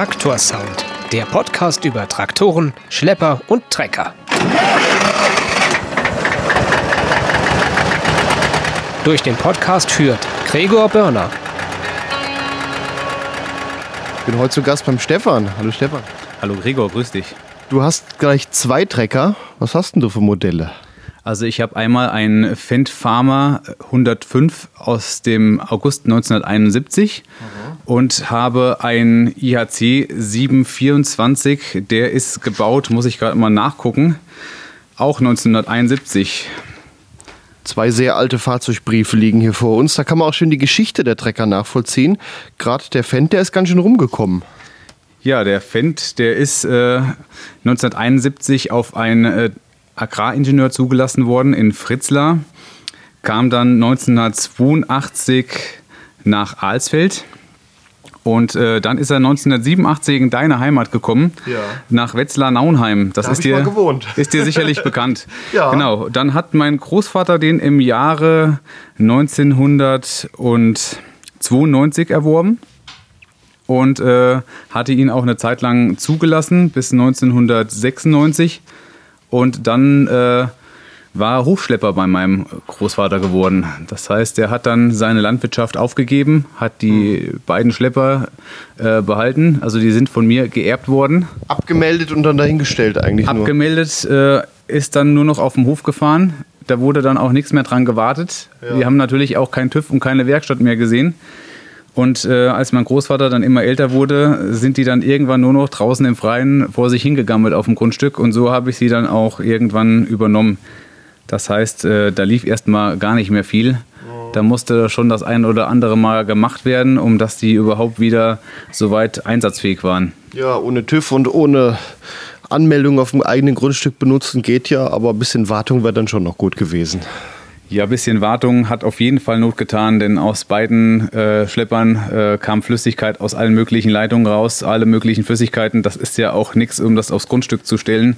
Traktorsound, der Podcast über Traktoren, Schlepper und Trecker. Durch den Podcast führt Gregor Börner. Ich bin heute zu Gast beim Stefan. Hallo Stefan. Hallo Gregor, grüß dich. Du hast gleich zwei Trecker. Was hast denn du für Modelle? Also ich habe einmal einen Fendt Farmer 105 aus dem August 1971 mhm. Und habe einen IHC 724, der ist gebaut, muss ich gerade mal nachgucken, auch 1971. Zwei sehr alte Fahrzeugbriefe liegen hier vor uns. Da kann man auch schön die Geschichte der Trecker nachvollziehen. Gerade der Fendt, der ist ganz schön rumgekommen. Ja, der Fendt, der ist äh, 1971 auf ein äh, Agraringenieur zugelassen worden in Fritzlar, kam dann 1982 nach Alsfeld. Und äh, dann ist er 1987 in deine Heimat gekommen, ja. nach Wetzlar-Naunheim. Das da ist, dir, ist dir sicherlich bekannt. ja. Genau. Dann hat mein Großvater den im Jahre 1992 erworben und äh, hatte ihn auch eine Zeit lang zugelassen bis 1996. Und dann äh, war Hochschlepper bei meinem Großvater geworden. Das heißt, er hat dann seine Landwirtschaft aufgegeben, hat die mhm. beiden Schlepper äh, behalten. Also die sind von mir geerbt worden. Abgemeldet und dann dahingestellt eigentlich Abgemeldet äh, ist dann nur noch auf dem Hof gefahren. Da wurde dann auch nichts mehr dran gewartet. Ja. Wir haben natürlich auch keinen TÜV und keine Werkstatt mehr gesehen. Und äh, als mein Großvater dann immer älter wurde, sind die dann irgendwann nur noch draußen im Freien vor sich hingegammelt auf dem Grundstück. Und so habe ich sie dann auch irgendwann übernommen. Das heißt, äh, da lief erstmal gar nicht mehr viel. Da musste schon das ein oder andere Mal gemacht werden, um dass die überhaupt wieder soweit einsatzfähig waren. Ja, ohne TÜV und ohne Anmeldung auf dem eigenen Grundstück benutzen geht ja, aber ein bisschen Wartung wäre dann schon noch gut gewesen. Ja, ein bisschen Wartung hat auf jeden Fall Not getan, denn aus beiden äh, Schleppern äh, kam Flüssigkeit aus allen möglichen Leitungen raus, alle möglichen Flüssigkeiten. Das ist ja auch nichts, um das aufs Grundstück zu stellen.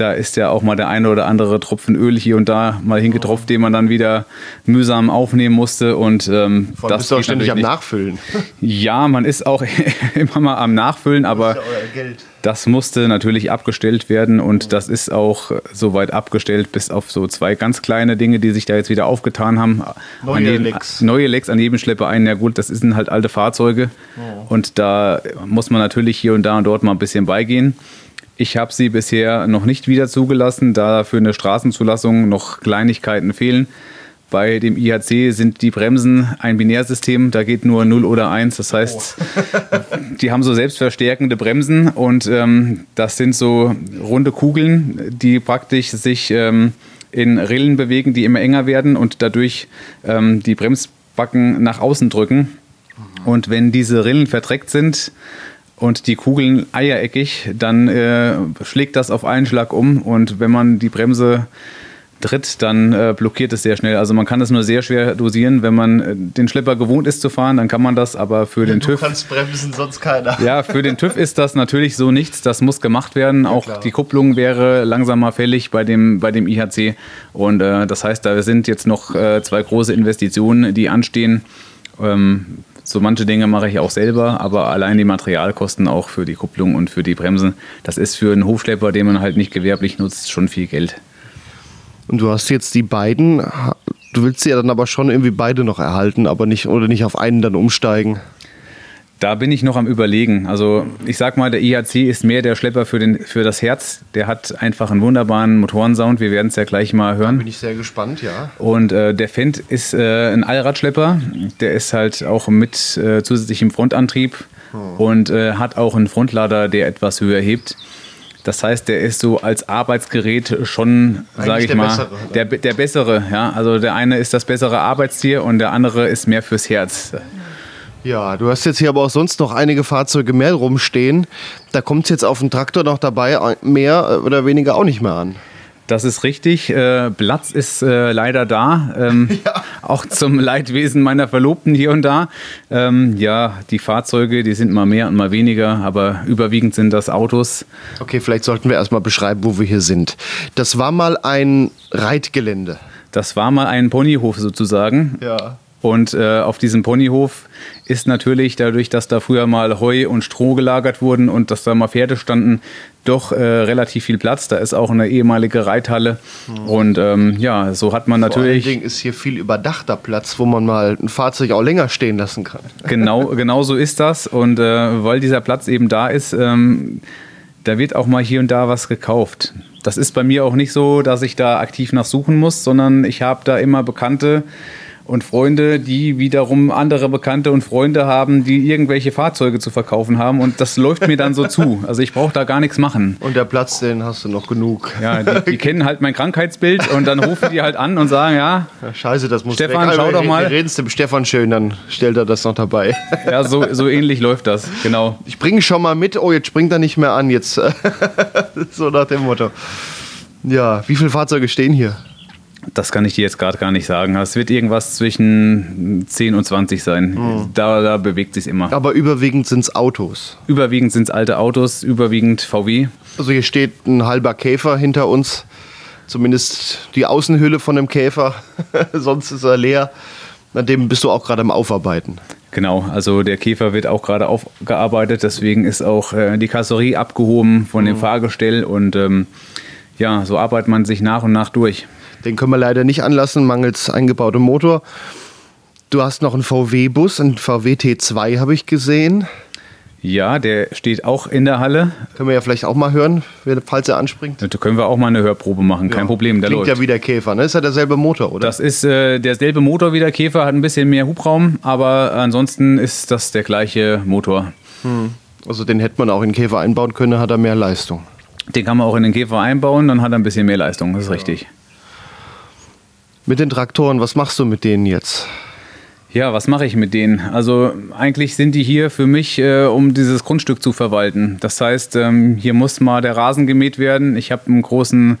Da ist ja auch mal der eine oder andere Tropfen Öl hier und da mal hingetropft, den man dann wieder mühsam aufnehmen musste. Und ähm, Vor allem das bist du auch ständig am. Nachfüllen. Ja, man ist auch immer mal am Nachfüllen, aber das, ja das musste natürlich abgestellt werden und das ist auch soweit abgestellt, bis auf so zwei ganz kleine Dinge, die sich da jetzt wieder aufgetan haben. Neue jedem, Lecks. Neue Lecks an jedem Schlepper ein. Ja gut, das sind halt alte Fahrzeuge oh. und da muss man natürlich hier und da und dort mal ein bisschen beigehen. Ich habe sie bisher noch nicht wieder zugelassen, da für eine Straßenzulassung noch Kleinigkeiten fehlen. Bei dem IHC sind die Bremsen ein Binärsystem, da geht nur 0 oder 1. Das heißt, oh. die haben so selbstverstärkende Bremsen und ähm, das sind so runde Kugeln, die praktisch sich ähm, in Rillen bewegen, die immer enger werden und dadurch ähm, die Bremsbacken nach außen drücken. Und wenn diese Rillen verdreckt sind, und die Kugeln eiereckig, dann äh, schlägt das auf einen Schlag um und wenn man die Bremse tritt, dann äh, blockiert es sehr schnell. Also man kann das nur sehr schwer dosieren. Wenn man äh, den Schlepper gewohnt ist zu fahren, dann kann man das, aber für den du TÜV... Du kannst bremsen, sonst keiner. Ja, für den TÜV ist das natürlich so nichts. Das muss gemacht werden. Ja, Auch klar. die Kupplung wäre langsamer fällig bei dem, bei dem IHC. Und äh, das heißt, da sind jetzt noch äh, zwei große Investitionen, die anstehen. Ähm, so manche Dinge mache ich auch selber, aber allein die Materialkosten auch für die Kupplung und für die Bremsen, das ist für einen Hofschlepper, den man halt nicht gewerblich nutzt, schon viel Geld. Und du hast jetzt die beiden, du willst sie ja dann aber schon irgendwie beide noch erhalten, aber nicht oder nicht auf einen dann umsteigen. Da bin ich noch am Überlegen. Also ich sag mal, der IHC ist mehr der Schlepper für, den, für das Herz. Der hat einfach einen wunderbaren Motorensound. Wir werden es ja gleich mal hören. Da bin ich sehr gespannt, ja. Und äh, der Fendt ist äh, ein Allradschlepper. Der ist halt auch mit äh, zusätzlichem Frontantrieb oh. und äh, hat auch einen Frontlader, der etwas höher hebt. Das heißt, der ist so als Arbeitsgerät schon, sage ich mal, bessere, der, der bessere. Ja? Also der eine ist das bessere Arbeitstier und der andere ist mehr fürs Herz. Ja, du hast jetzt hier aber auch sonst noch einige Fahrzeuge mehr rumstehen. Da kommt es jetzt auf den Traktor noch dabei, mehr oder weniger auch nicht mehr an. Das ist richtig. Äh, Platz ist äh, leider da. Ähm, ja. Auch zum Leidwesen meiner Verlobten hier und da. Ähm, ja, die Fahrzeuge, die sind mal mehr und mal weniger, aber überwiegend sind das Autos. Okay, vielleicht sollten wir erstmal beschreiben, wo wir hier sind. Das war mal ein Reitgelände. Das war mal ein Ponyhof sozusagen. Ja. Und äh, auf diesem Ponyhof ist natürlich dadurch, dass da früher mal Heu und Stroh gelagert wurden und dass da mal Pferde standen, doch äh, relativ viel Platz. Da ist auch eine ehemalige Reithalle. Mhm. Und ähm, ja, so hat man natürlich. Vor allen Dingen ist hier viel überdachter Platz, wo man mal ein Fahrzeug auch länger stehen lassen kann. Genau, genau so ist das. Und äh, weil dieser Platz eben da ist, ähm, da wird auch mal hier und da was gekauft. Das ist bei mir auch nicht so, dass ich da aktiv nach suchen muss, sondern ich habe da immer Bekannte, und Freunde, die wiederum andere Bekannte und Freunde haben, die irgendwelche Fahrzeuge zu verkaufen haben und das läuft mir dann so zu. Also ich brauche da gar nichts machen. Und der Platz, den hast du noch genug. Ja, die, die kennen halt mein Krankheitsbild und dann rufen die halt an und sagen, ja, ja scheiße, das muss Stefan, weg. schau doch mal. Wir reden dem Stefan schön, dann stellt er das noch dabei. Ja, so, so ähnlich läuft das, genau. Ich bringe schon mal mit, oh, jetzt springt er nicht mehr an, jetzt so nach dem Motto. Ja, wie viele Fahrzeuge stehen hier? Das kann ich dir jetzt gerade gar nicht sagen. Es wird irgendwas zwischen 10 und 20 sein. Mhm. Da, da, bewegt sich immer. Aber überwiegend sind es Autos. Überwiegend sind es alte Autos, überwiegend VW. Also hier steht ein halber Käfer hinter uns. Zumindest die Außenhülle von dem Käfer. Sonst ist er leer. An dem bist du auch gerade am Aufarbeiten. Genau, also der Käfer wird auch gerade aufgearbeitet. Deswegen ist auch äh, die Karosserie abgehoben von dem mhm. Fahrgestell. Und ähm, ja, so arbeitet man sich nach und nach durch. Den können wir leider nicht anlassen, mangels eingebautem Motor. Du hast noch einen VW-Bus, einen VW T2 habe ich gesehen. Ja, der steht auch in der Halle. Können wir ja vielleicht auch mal hören, falls er anspringt. Da können wir auch mal eine Hörprobe machen, kein ja. Problem. Der Klingt läuft. ja wie der Käfer, ne? Ist ja derselbe Motor, oder? Das ist äh, derselbe Motor wie der Käfer, hat ein bisschen mehr Hubraum, aber ansonsten ist das der gleiche Motor. Hm. Also den hätte man auch in den Käfer einbauen können, hat er mehr Leistung. Den kann man auch in den Käfer einbauen, dann hat er ein bisschen mehr Leistung, das ist ja. richtig. Mit den Traktoren, was machst du mit denen jetzt? Ja, was mache ich mit denen? Also eigentlich sind die hier für mich, äh, um dieses Grundstück zu verwalten. Das heißt, ähm, hier muss mal der Rasen gemäht werden. Ich habe einen großen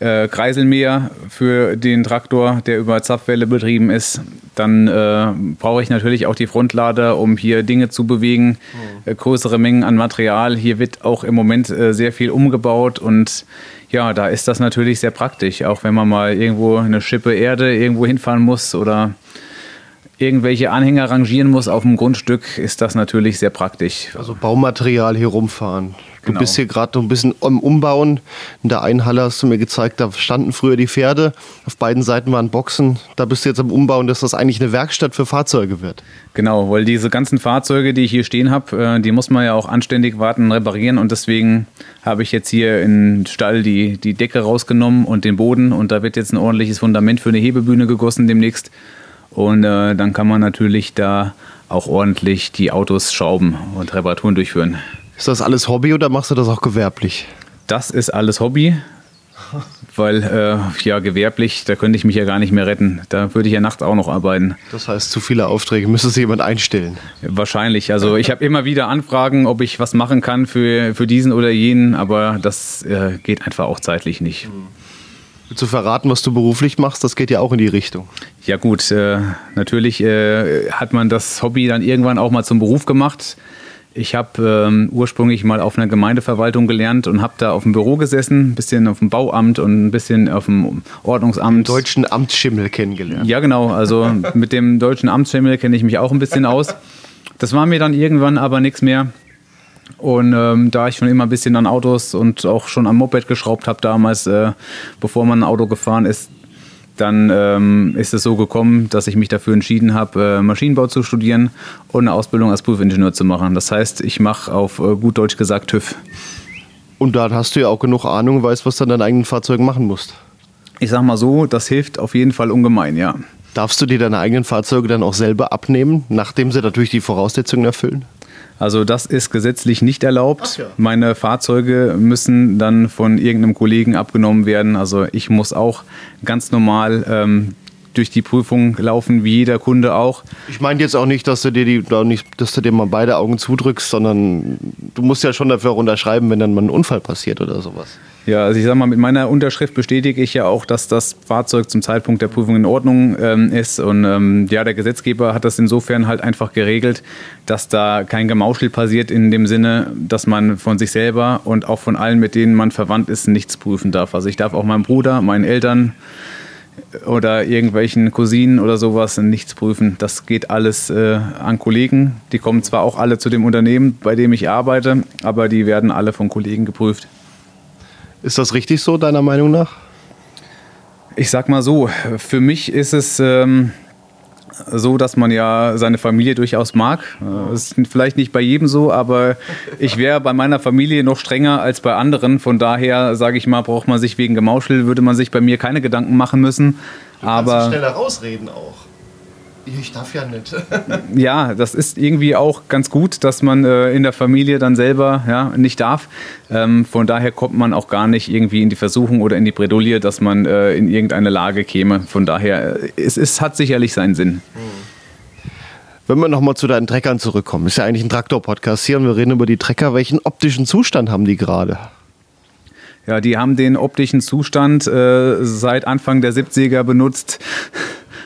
äh, Kreiselmäher für den Traktor, der über Zapfwelle betrieben ist. Dann äh, brauche ich natürlich auch die Frontlader, um hier Dinge zu bewegen, mhm. äh, größere Mengen an Material. Hier wird auch im Moment äh, sehr viel umgebaut und ja, da ist das natürlich sehr praktisch, auch wenn man mal irgendwo eine Schippe Erde irgendwo hinfahren muss oder irgendwelche Anhänger rangieren muss auf dem Grundstück, ist das natürlich sehr praktisch. Also Baumaterial hier rumfahren. Du genau. bist hier gerade ein bisschen am Umbauen. In der einen Halle hast du mir gezeigt, da standen früher die Pferde. Auf beiden Seiten waren Boxen. Da bist du jetzt am Umbauen, dass das eigentlich eine Werkstatt für Fahrzeuge wird. Genau, weil diese ganzen Fahrzeuge, die ich hier stehen habe, äh, die muss man ja auch anständig warten, reparieren. Und deswegen habe ich jetzt hier in Stall die, die Decke rausgenommen und den Boden. Und da wird jetzt ein ordentliches Fundament für eine Hebebühne gegossen demnächst. Und äh, dann kann man natürlich da auch ordentlich die Autos schrauben und Reparaturen durchführen. Ist das alles Hobby oder machst du das auch gewerblich? Das ist alles Hobby, weil äh, ja gewerblich, da könnte ich mich ja gar nicht mehr retten. Da würde ich ja nachts auch noch arbeiten. Das heißt, zu viele Aufträge müsste sich jemand einstellen. Wahrscheinlich. Also ich habe immer wieder Anfragen, ob ich was machen kann für, für diesen oder jenen, aber das äh, geht einfach auch zeitlich nicht. Mhm zu verraten, was du beruflich machst, das geht ja auch in die Richtung. Ja gut, äh, natürlich äh, hat man das Hobby dann irgendwann auch mal zum Beruf gemacht. Ich habe ähm, ursprünglich mal auf einer Gemeindeverwaltung gelernt und habe da auf dem Büro gesessen, ein bisschen auf dem Bauamt und ein bisschen auf dem Ordnungsamt. Den deutschen Amtsschimmel kennengelernt. Ja, genau. Also mit dem deutschen Amtsschimmel kenne ich mich auch ein bisschen aus. Das war mir dann irgendwann aber nichts mehr. Und ähm, da ich schon immer ein bisschen an Autos und auch schon am Moped geschraubt habe damals, äh, bevor man ein Auto gefahren ist, dann ähm, ist es so gekommen, dass ich mich dafür entschieden habe, äh, Maschinenbau zu studieren und eine Ausbildung als Prüfingenieur zu machen. Das heißt, ich mache auf äh, gut Deutsch gesagt TÜV. Und da hast du ja auch genug Ahnung, weißt, was du an deinen eigenen Fahrzeugen machen musst. Ich sag mal so, das hilft auf jeden Fall ungemein, ja. Darfst du dir deine eigenen Fahrzeuge dann auch selber abnehmen, nachdem sie natürlich die Voraussetzungen erfüllen? Also das ist gesetzlich nicht erlaubt. Ja. Meine Fahrzeuge müssen dann von irgendeinem Kollegen abgenommen werden. Also ich muss auch ganz normal ähm, durch die Prüfung laufen, wie jeder Kunde auch. Ich meine jetzt auch nicht, dass du dir die, nicht, dass du dir mal beide Augen zudrückst, sondern du musst ja schon dafür unterschreiben, wenn dann mal ein Unfall passiert oder sowas. Ja, also ich sag mal, mit meiner Unterschrift bestätige ich ja auch, dass das Fahrzeug zum Zeitpunkt der Prüfung in Ordnung ähm, ist. Und ähm, ja, der Gesetzgeber hat das insofern halt einfach geregelt, dass da kein Gemauschel passiert in dem Sinne, dass man von sich selber und auch von allen, mit denen man verwandt ist, nichts prüfen darf. Also ich darf auch meinem Bruder, meinen Eltern, oder irgendwelchen Cousinen oder sowas nichts prüfen. Das geht alles äh, an Kollegen. Die kommen zwar auch alle zu dem Unternehmen, bei dem ich arbeite, aber die werden alle von Kollegen geprüft. Ist das richtig so, deiner Meinung nach? Ich sag mal so, für mich ist es ähm, so, dass man ja seine Familie durchaus mag. Das ist vielleicht nicht bei jedem so, aber ich wäre bei meiner Familie noch strenger als bei anderen. Von daher, sage ich mal, braucht man sich wegen Gemauschel, würde man sich bei mir keine Gedanken machen müssen. Du aber schneller rausreden auch. Ich darf ja nicht. ja, das ist irgendwie auch ganz gut, dass man äh, in der Familie dann selber ja, nicht darf. Ähm, von daher kommt man auch gar nicht irgendwie in die Versuchung oder in die Bredouille, dass man äh, in irgendeine Lage käme. Von daher, äh, es, es hat sicherlich seinen Sinn. Wenn wir nochmal zu deinen Treckern zurückkommen, ist ja eigentlich ein Traktor-Podcast hier und wir reden über die Trecker. Welchen optischen Zustand haben die gerade? Ja, die haben den optischen Zustand äh, seit Anfang der 70er benutzt.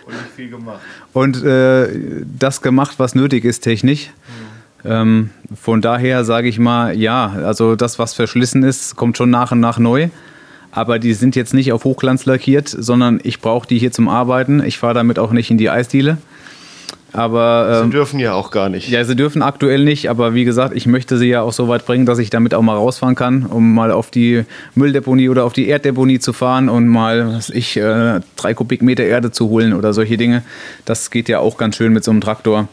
Und nicht viel gemacht. Und äh, das gemacht, was nötig ist technisch. Ähm, von daher sage ich mal, ja, also das, was verschlissen ist, kommt schon nach und nach neu. Aber die sind jetzt nicht auf Hochglanz lackiert, sondern ich brauche die hier zum Arbeiten. Ich fahre damit auch nicht in die Eisdiele. Aber Sie ähm, dürfen ja auch gar nicht. ja, sie dürfen aktuell nicht, aber wie gesagt, ich möchte sie ja auch so weit bringen, dass ich damit auch mal rausfahren kann, um mal auf die Mülldeponie oder auf die Erddeponie zu fahren und mal, was ich, äh, drei Kubikmeter Erde zu holen oder solche Dinge. Das geht ja auch ganz schön mit so einem Traktor.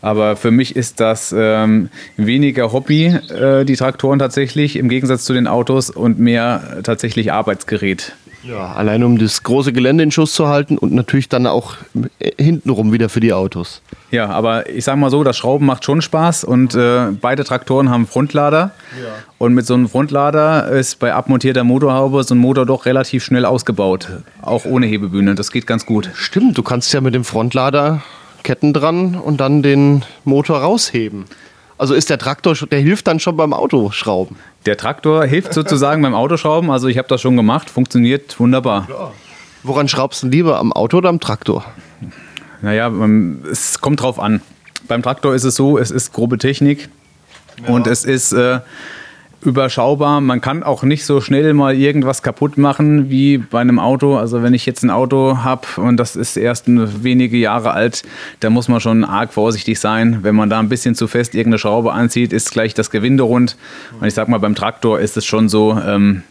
Aber für mich ist das ähm, weniger Hobby, äh, die Traktoren tatsächlich, im Gegensatz zu den Autos und mehr tatsächlich Arbeitsgerät. Ja, allein um das große Gelände in Schuss zu halten und natürlich dann auch äh, hintenrum wieder für die Autos. Ja, aber ich sag mal so, das Schrauben macht schon Spaß und äh, beide Traktoren haben Frontlader. Und mit so einem Frontlader ist bei abmontierter Motorhaube so ein Motor doch relativ schnell ausgebaut. Auch ohne Hebebühne. Das geht ganz gut. Stimmt, du kannst ja mit dem Frontlader Ketten dran und dann den Motor rausheben. Also ist der Traktor, der hilft dann schon beim Autoschrauben. Der Traktor hilft sozusagen beim Autoschrauben. Also ich habe das schon gemacht. Funktioniert wunderbar. Woran schraubst du lieber, am Auto oder am Traktor? Naja, ähm, es kommt drauf an. Beim Traktor ist es so, es ist grobe Technik und es ist äh, überschaubar. Man kann auch nicht so schnell mal irgendwas kaputt machen wie bei einem Auto. Also wenn ich jetzt ein Auto habe und das ist erst wenige Jahre alt, da muss man schon arg vorsichtig sein. Wenn man da ein bisschen zu fest irgendeine Schraube anzieht, ist gleich das Gewinde rund. Und ich sag mal, beim Traktor ist es schon so, ähm,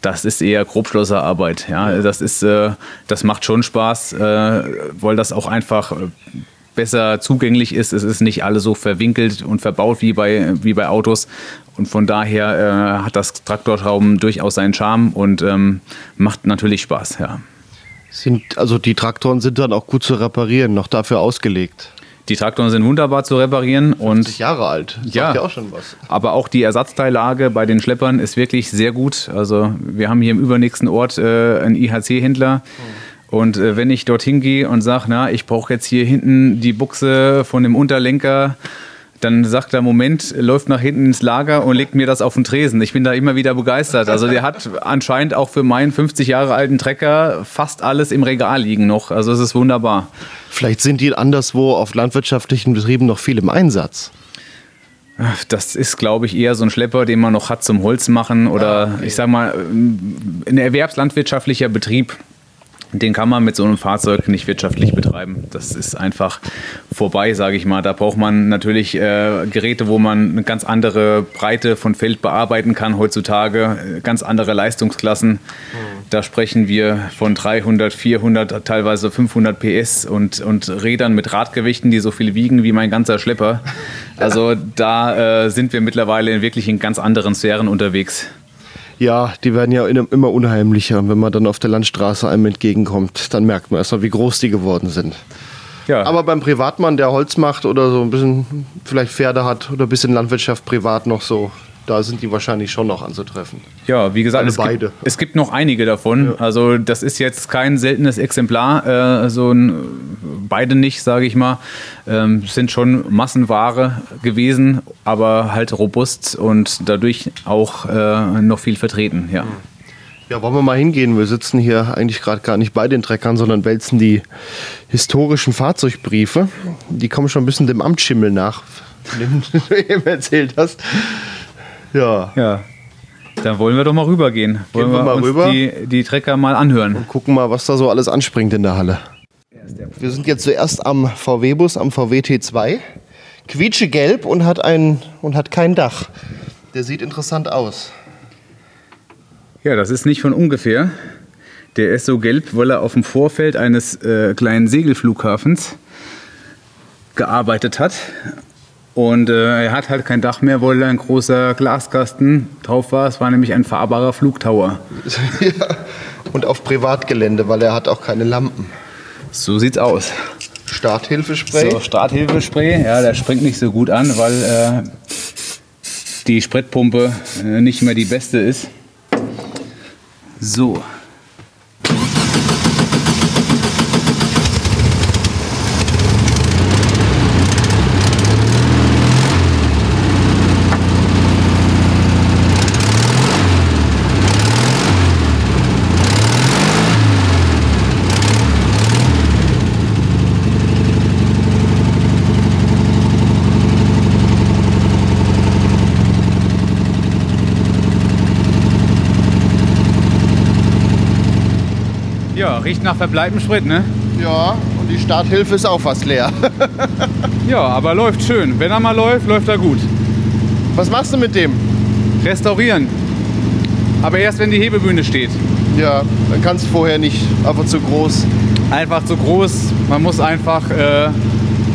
das ist eher Grobschlosserarbeit. Ja, das ist, äh, das macht schon Spaß, äh, weil das auch einfach äh, besser zugänglich ist. Es ist nicht alles so verwinkelt und verbaut wie bei, wie bei Autos. Und von daher äh, hat das Traktorschrauben durchaus seinen Charme und ähm, macht natürlich Spaß. Ja. Sind, also die Traktoren sind dann auch gut zu reparieren, noch dafür ausgelegt. Die Traktoren sind wunderbar zu reparieren und 50 Jahre alt. Sagt Ja. ja auch schon was. Aber auch die Ersatzteillage bei den Schleppern ist wirklich sehr gut. Also wir haben hier im übernächsten Ort äh, einen IHC-Händler. Und äh, wenn ich dorthin gehe und sage, na, ich brauche jetzt hier hinten die Buchse von dem Unterlenker, dann sagt er, Moment, läuft nach hinten ins Lager und legt mir das auf den Tresen. Ich bin da immer wieder begeistert. Also der hat anscheinend auch für meinen 50 Jahre alten Trecker fast alles im Regal liegen noch. Also es ist wunderbar. Vielleicht sind die anderswo auf landwirtschaftlichen Betrieben noch viel im Einsatz. Das ist, glaube ich, eher so ein Schlepper, den man noch hat zum Holz machen oder ich sag mal, ein erwerbslandwirtschaftlicher Betrieb. Den kann man mit so einem Fahrzeug nicht wirtschaftlich betreiben. Das ist einfach vorbei, sage ich mal. Da braucht man natürlich äh, Geräte, wo man eine ganz andere Breite von Feld bearbeiten kann heutzutage, ganz andere Leistungsklassen. Da sprechen wir von 300, 400, teilweise 500 PS und, und Rädern mit Radgewichten, die so viel wiegen wie mein ganzer Schlepper. Also da äh, sind wir mittlerweile in wirklich in ganz anderen Sphären unterwegs. Ja, die werden ja immer unheimlicher. Und wenn man dann auf der Landstraße einem entgegenkommt, dann merkt man erstmal, wie groß die geworden sind. Ja, Aber beim Privatmann, der Holz macht oder so ein bisschen vielleicht Pferde hat oder ein bisschen Landwirtschaft privat noch so, da sind die wahrscheinlich schon noch anzutreffen. Ja, wie gesagt, es gibt, es gibt noch einige davon. Also das ist jetzt kein seltenes Exemplar, äh, so ein, beide nicht, sage ich mal. Ähm, sind schon Massenware gewesen, aber halt robust und dadurch auch äh, noch viel vertreten. Ja. Ja, wollen wir mal hingehen? Wir sitzen hier eigentlich gerade gar nicht bei den Treckern, sondern wälzen die historischen Fahrzeugbriefe. Die kommen schon ein bisschen dem Amtsschimmel nach, dem du eben erzählt hast. Ja, ja. Dann wollen wir doch mal rübergehen. Wollen Gehen wir mal uns rüber? Die, die Trecker mal anhören. Und gucken mal, was da so alles anspringt in der Halle. Wir sind jetzt zuerst am VW-Bus, am VW T2. Quietschegelb und hat, ein, und hat kein Dach. Der sieht interessant aus. Ja, das ist nicht von ungefähr. Der ist so gelb, weil er auf dem Vorfeld eines äh, kleinen Segelflughafens gearbeitet hat. Und äh, er hat halt kein Dach mehr, weil ein großer Glaskasten drauf war. Es war nämlich ein fahrbarer Flugtower. ja. Und auf Privatgelände, weil er hat auch keine Lampen. So sieht's aus. Starthilfespray. So, Starthilfespray, ja, der springt nicht so gut an, weil äh, die Spritpumpe äh, nicht mehr die beste ist. So. Ja, riecht nach verbleibendem Sprit, ne? Ja, und die Starthilfe ist auch fast leer. Ja, aber läuft schön. Wenn er mal läuft, läuft er gut. Was machst du mit dem? Restaurieren. Aber erst, wenn die Hebebühne steht. Ja, dann kannst du vorher nicht, einfach zu groß. Einfach zu groß. Man muss einfach äh,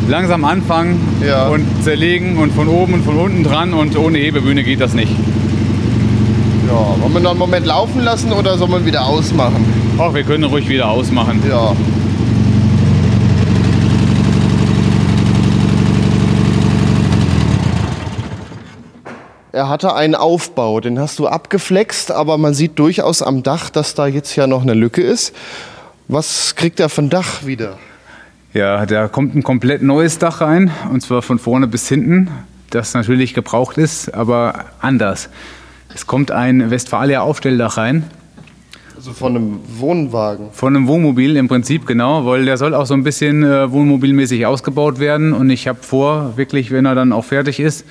langsam anfangen Ja. und zerlegen und von oben und von unten dran. Und ohne Hebebühne geht das nicht. Ja, wollen wir noch einen Moment laufen lassen oder soll man wieder ausmachen? Auch wir können ruhig wieder ausmachen. Ja. Er hatte einen Aufbau, den hast du abgeflext, aber man sieht durchaus am Dach, dass da jetzt ja noch eine Lücke ist. Was kriegt er von Dach wieder? Ja, da kommt ein komplett neues Dach rein. Und zwar von vorne bis hinten. Das natürlich gebraucht ist, aber anders. Es kommt ein Westfalia Aufstelldach rein. Also von einem Wohnwagen. Von einem Wohnmobil im Prinzip, genau, weil der soll auch so ein bisschen äh, wohnmobilmäßig ausgebaut werden. Und ich habe vor, wirklich, wenn er dann auch fertig ist,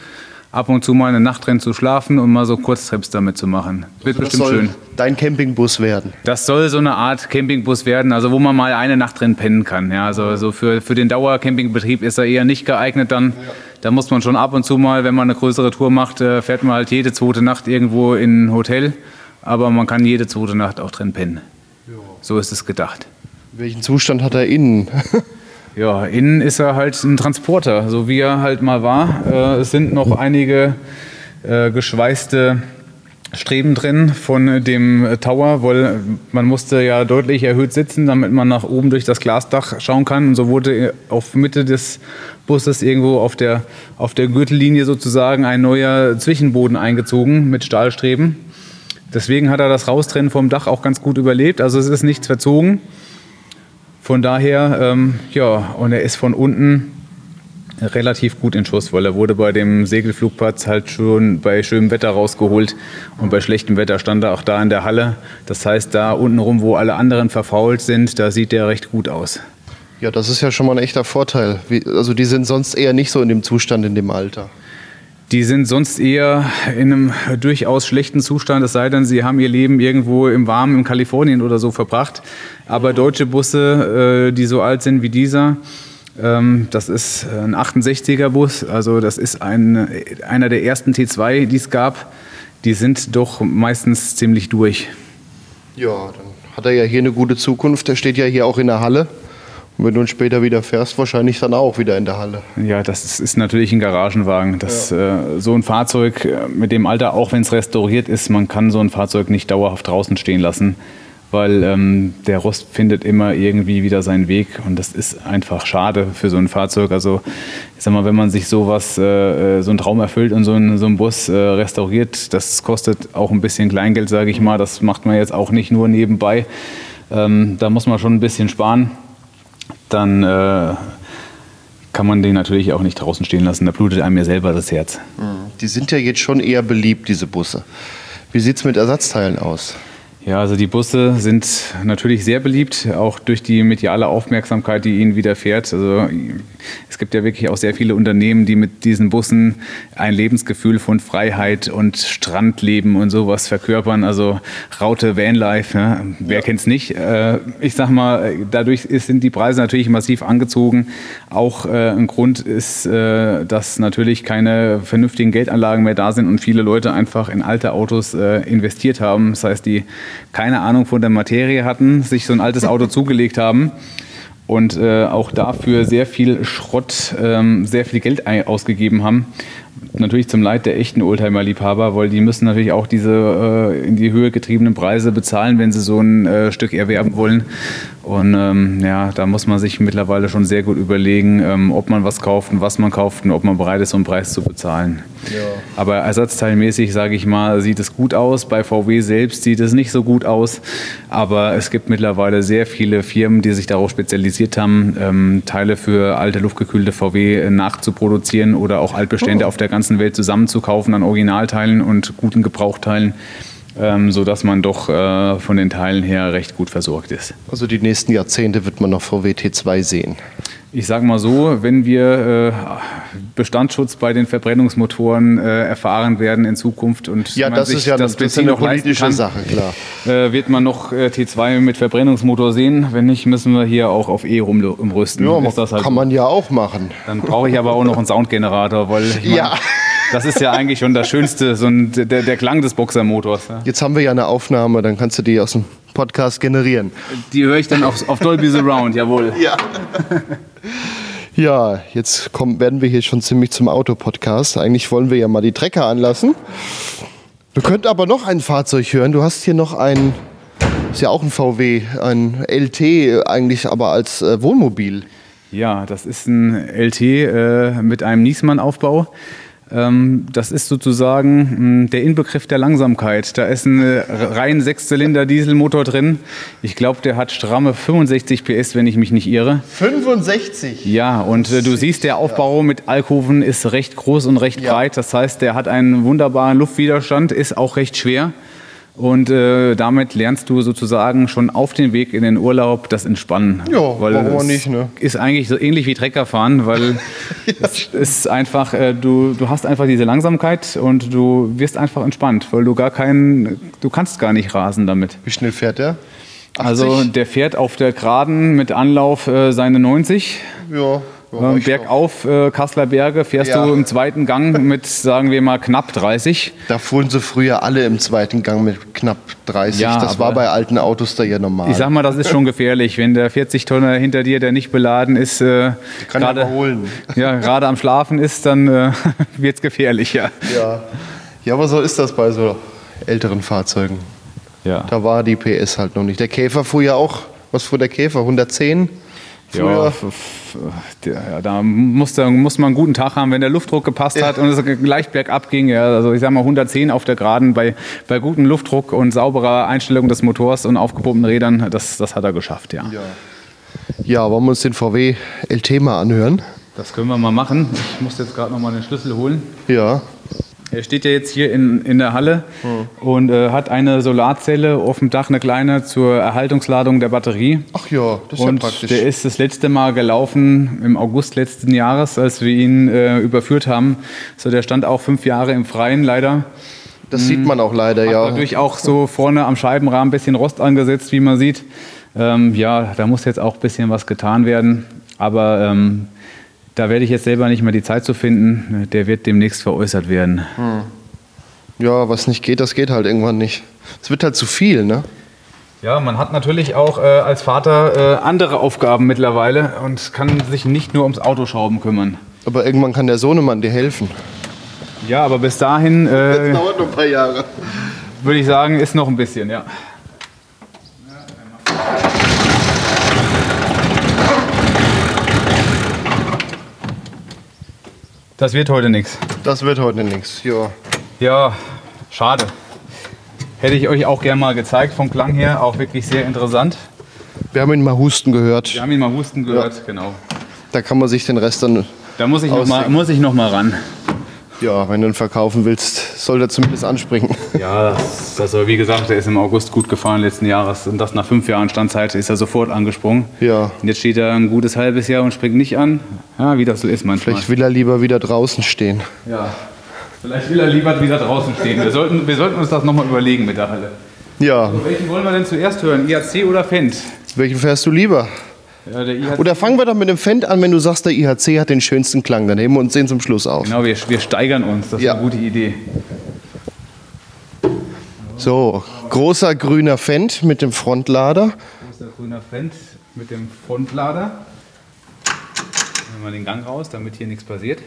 ab und zu mal eine Nacht drin zu schlafen und mal so Kurztrips damit zu machen. Wird Also Das bestimmt soll schön. dein Campingbus werden. Das soll so eine Art Campingbus werden, also wo man mal eine Nacht drin pennen kann. Ja, also so für, für den Dauercampingbetrieb ist er eher nicht geeignet dann. Da muss man schon ab und zu mal, wenn man eine größere Tour macht, äh, fährt man halt jede zweite Nacht irgendwo in ein Hotel. Aber man kann jede zweite Nacht auch drin pennen. So ist es gedacht. Welchen Zustand hat er innen? Ja, innen ist er halt ein Transporter, so wie er halt mal war. Äh, es sind noch einige äh, geschweißte Streben drin von dem Tower, weil man musste ja deutlich erhöht sitzen, damit man nach oben durch das Glasdach schauen kann. Und so wurde auf Mitte des Busses irgendwo auf der, auf der Gürtellinie sozusagen ein neuer Zwischenboden eingezogen mit Stahlstreben. Deswegen hat er das Raustrennen vom Dach auch ganz gut überlebt. Also es ist nichts verzogen. Von daher, ähm, ja, und er ist von unten relativ gut in Schuss, weil er wurde bei dem Segelflugplatz halt schon bei schönem Wetter rausgeholt und bei schlechtem Wetter stand er auch da in der Halle. Das heißt, da unten rum, wo alle anderen verfault sind, da sieht der recht gut aus. Ja, das ist ja schon mal ein echter Vorteil. Wie, also die sind sonst eher nicht so in dem Zustand in dem Alter. Die sind sonst eher in einem durchaus schlechten Zustand, es sei denn, sie haben ihr Leben irgendwo im Warmen in Kalifornien oder so verbracht. Aber deutsche Busse, äh, die so alt sind wie dieser, ähm, das ist ein 68er Bus, also das ist ein, einer der ersten T2, die es gab. Die sind doch meistens ziemlich durch. Ja, dann hat er ja hier eine gute Zukunft. Der steht ja hier auch in der Halle. Und wenn du ihn später wieder fährst, wahrscheinlich dann auch wieder in der Halle. Ja, das ist, ist natürlich ein Garagenwagen. Das, äh, so ein Fahrzeug äh, mit dem Alter, auch wenn es restauriert ist, man kann so ein Fahrzeug nicht dauerhaft draußen stehen lassen, weil ähm, der Rost findet immer irgendwie wieder seinen Weg und das ist einfach schade für so ein Fahrzeug. Also ich sag mal, wenn man sich sowas, äh, so einen Traum erfüllt und so einen, so einen Bus äh, restauriert, das kostet auch ein bisschen Kleingeld, sage ich mal. Das macht man jetzt auch nicht nur nebenbei. Ähm, da muss man schon ein bisschen sparen. Dann äh, kann man den natürlich auch nicht draußen stehen lassen. Da blutet einem ja selber das Herz. Die sind ja jetzt schon eher beliebt, diese Busse. Wie sieht es mit Ersatzteilen aus? Ja, also die Busse sind natürlich sehr beliebt, auch durch die mediale Aufmerksamkeit, die ihnen widerfährt. Also es gibt ja wirklich auch sehr viele Unternehmen, die mit diesen Bussen ein Lebensgefühl von Freiheit und Strandleben und sowas verkörpern. Also Raute Vanlife, ne? wer ja. kennt's nicht? Äh, ich sag mal, dadurch sind die Preise natürlich massiv angezogen. Auch äh, ein Grund ist, äh, dass natürlich keine vernünftigen Geldanlagen mehr da sind und viele Leute einfach in alte Autos investiert haben. Das heißt, die keine Ahnung von der Materie hatten, sich so ein altes Auto zugelegt haben und äh, auch dafür sehr viel Schrott, ähm, sehr viel Geld ausgegeben haben natürlich zum Leid der echten Oldtimer-Liebhaber, weil die müssen natürlich auch diese äh, in die Höhe getriebenen Preise bezahlen, wenn sie so ein äh, Stück erwerben wollen. Und ähm, ja, da muss man sich mittlerweile schon sehr gut überlegen, ähm, ob man was kauft und was man kauft und ob man bereit ist, so einen Preis zu bezahlen. Ja. Aber ersatzteilmäßig, sage ich mal, sieht es gut aus. Bei VW selbst sieht es nicht so gut aus. Aber es gibt mittlerweile sehr viele Firmen, die sich darauf spezialisiert haben, ähm, Teile für alte luftgekühlte VW nachzuproduzieren oder auch Altbestände oh. auf der ganzen Welt zusammenzukaufen an Originalteilen und guten Gebrauchteilen ähm, sodass man doch äh, von den Teilen her recht gut versorgt ist. Also die nächsten Jahrzehnte wird man noch VW T2 sehen. Ich sage mal so, wenn wir äh, Bestandsschutz bei den Verbrennungsmotoren äh, erfahren werden in Zukunft und ja, das ist ja das, das ist eine politische kann, Sache, klar. Äh, wird man noch äh, T2 mit Verbrennungsmotor sehen. Wenn nicht, müssen wir hier auch auf E rumrüsten. Ja, halt kann man ja auch machen. Dann brauche ich aber auch noch einen Soundgenerator, weil ich mein, ja. Das ist ja eigentlich schon das Schönste, so ein, der, der Klang des Boxermotors. Ja. Jetzt haben wir ja eine Aufnahme, dann kannst du die aus dem Podcast generieren. Die höre ich dann auf, auf Dolby Surround, jawohl. Ja. Ja, jetzt kommen, werden wir hier schon ziemlich zum Autopodcast. Eigentlich wollen wir ja mal die Trecker anlassen. Wir könnten aber noch ein Fahrzeug hören. Du hast hier noch ein, ist ja auch ein VW, ein LT eigentlich, aber als äh, Wohnmobil. Ja, das ist ein LT äh, mit einem Niesmann-Aufbau. Ähm, das ist sozusagen hm, der Inbegriff der Langsamkeit. Da ist ein äh, rein Sechszylinder Dieselmotor drin. Ich glaube, der hat stramme 65 PS, wenn ich mich nicht irre. 65? Ja, und äh, du siehst, der Aufbau mit Alkoven ist recht groß und recht breit. Das heißt, der hat einen wunderbaren Luftwiderstand, ist auch recht schwer. Und äh, damit lernst du sozusagen schon auf dem Weg in den Urlaub das Entspannen. Ja, weil warum nicht, ne? Ist eigentlich so ähnlich wie Treckerfahren, weil ja, es ist einfach, äh, du, du hast einfach diese Langsamkeit und du wirst einfach entspannt, weil du gar keinen, du kannst gar nicht rasen damit. Wie schnell fährt der? 80? Also der fährt auf der Geraden mit Anlauf äh, seine 90. Ja. Ähm, bergauf, äh, Kasseler Berge, fährst ja. du im zweiten Gang mit, sagen wir mal, knapp 30. Da fuhren sie früher alle im zweiten Gang mit knapp 30. Ja, das war bei alten Autos da ja normal. Ich sag mal, das ist schon gefährlich. Wenn der 40-Tonner hinter dir, der nicht beladen ist, äh, gerade ja, am Schlafen ist, dann äh, wird es gefährlich, ja. ja. Ja, aber so ist das bei so älteren Fahrzeugen. Ja. Da war die PS halt noch nicht. Der Käfer fuhr ja auch, was fuhr der Käfer? 110? Früher. Ja, da muss, muss man einen guten Tag haben, wenn der Luftdruck gepasst ja. hat und es leicht bergab ging. Ja, also ich sage mal 110 auf der Geraden bei, bei gutem Luftdruck und sauberer Einstellung des Motors und aufgepumpten Rädern, das, das hat er geschafft, ja. ja. Ja, wollen wir uns den VW LT mal anhören? Das können wir mal machen. Ich muss jetzt gerade noch mal den Schlüssel holen. Ja. Er steht ja jetzt hier in, in der Halle hm. und äh, hat eine Solarzelle auf dem Dach, eine kleine zur Erhaltungsladung der Batterie. Ach ja, das ist und ja praktisch. Der ist das letzte Mal gelaufen im August letzten Jahres, als wir ihn äh, überführt haben. So, der stand auch fünf Jahre im Freien leider. Das hm. sieht man auch leider, hat ja. Natürlich auch so vorne am Scheibenrahmen ein bisschen Rost angesetzt, wie man sieht. Ähm, ja, da muss jetzt auch ein bisschen was getan werden. Aber ähm, da werde ich jetzt selber nicht mehr die Zeit zu finden. Der wird demnächst veräußert werden. Hm. Ja, was nicht geht, das geht halt irgendwann nicht. Es wird halt zu viel, ne? Ja, man hat natürlich auch äh, als Vater äh, andere Aufgaben mittlerweile und kann sich nicht nur ums Autoschrauben kümmern. Aber irgendwann kann der Sohnemann dir helfen. Ja, aber bis dahin. Äh, das dauert noch ein paar Jahre. Würde ich sagen, ist noch ein bisschen, ja. Das wird heute nichts. Das wird heute nichts, ja. Ja, schade. Hätte ich euch auch gerne mal gezeigt, vom Klang her auch wirklich sehr interessant. Wir haben ihn mal husten gehört. Wir haben ihn mal husten gehört, ja. genau. Da kann man sich den Rest dann. Da muss ich, noch mal, muss ich noch mal ran. Ja, wenn du ihn verkaufen willst, soll er zumindest anspringen. Ja, das, also wie gesagt, der ist im August gut gefahren letzten Jahres. Und das nach fünf Jahren Standzeit ist er sofort angesprungen. Ja. Und jetzt steht er ein gutes halbes Jahr und springt nicht an. Ja, wie das so ist manchmal. Vielleicht will er lieber wieder draußen stehen. Ja. Vielleicht will er lieber wieder draußen stehen. Wir sollten, wir sollten uns das nochmal überlegen mit der Halle. Ja. Welchen wollen wir denn zuerst hören? IAC oder Fendt? Welchen fährst du lieber? Ja. Oder fangen wir doch mit dem Fendt an, wenn du sagst, der IHC hat den schönsten Klang. Dann heben wir uns den zum Schluss auf. Genau, wir, wir steigern uns. Das ist Ja. eine gute Idee. So, großer grüner Fendt mit dem Frontlader. Großer grüner Fendt mit dem Frontlader. Nehmen wir den Gang raus, damit hier nichts passiert.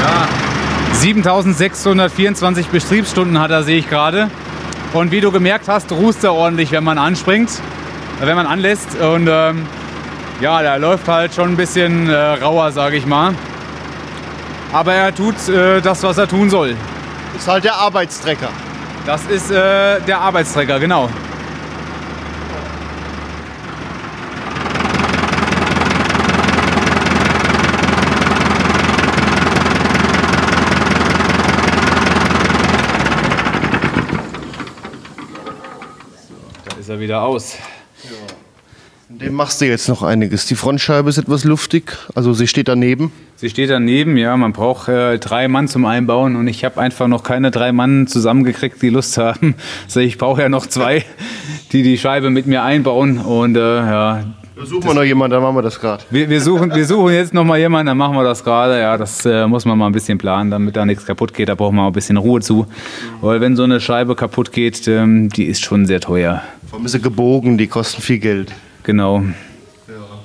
Ja, 7624 Betriebsstunden hat er, sehe ich gerade. Und wie du gemerkt hast, rußt er ordentlich, wenn man anspringt, wenn man anlässt. Und ähm, ja, der läuft halt schon ein bisschen äh, rauer, sage ich mal. Aber er tut äh, das, was er tun soll. Ist halt der Arbeitstrecker. Das ist äh, der Arbeitsträger, genau. Ist er wieder aus. Dem machst du jetzt noch einiges. Die Frontscheibe ist etwas luftig, also sie steht daneben. Sie steht daneben, ja, man braucht äh, drei Mann zum Einbauen und ich habe einfach noch keine drei Mann zusammengekriegt, die Lust haben. Also ich brauche ja noch zwei, die die Scheibe mit mir einbauen und äh, ja, Da suchen wir noch jemanden, dann machen wir das gerade. wir, wir, suchen, wir suchen jetzt noch mal jemanden, dann machen wir das gerade. Ja, das äh, muss man mal ein bisschen planen, damit da nichts kaputt geht. Da braucht man auch ein bisschen Ruhe zu. Weil wenn so eine Scheibe kaputt geht, ähm, die ist schon sehr teuer. Warum ist sie gebogen? Die kosten viel Geld. Genau.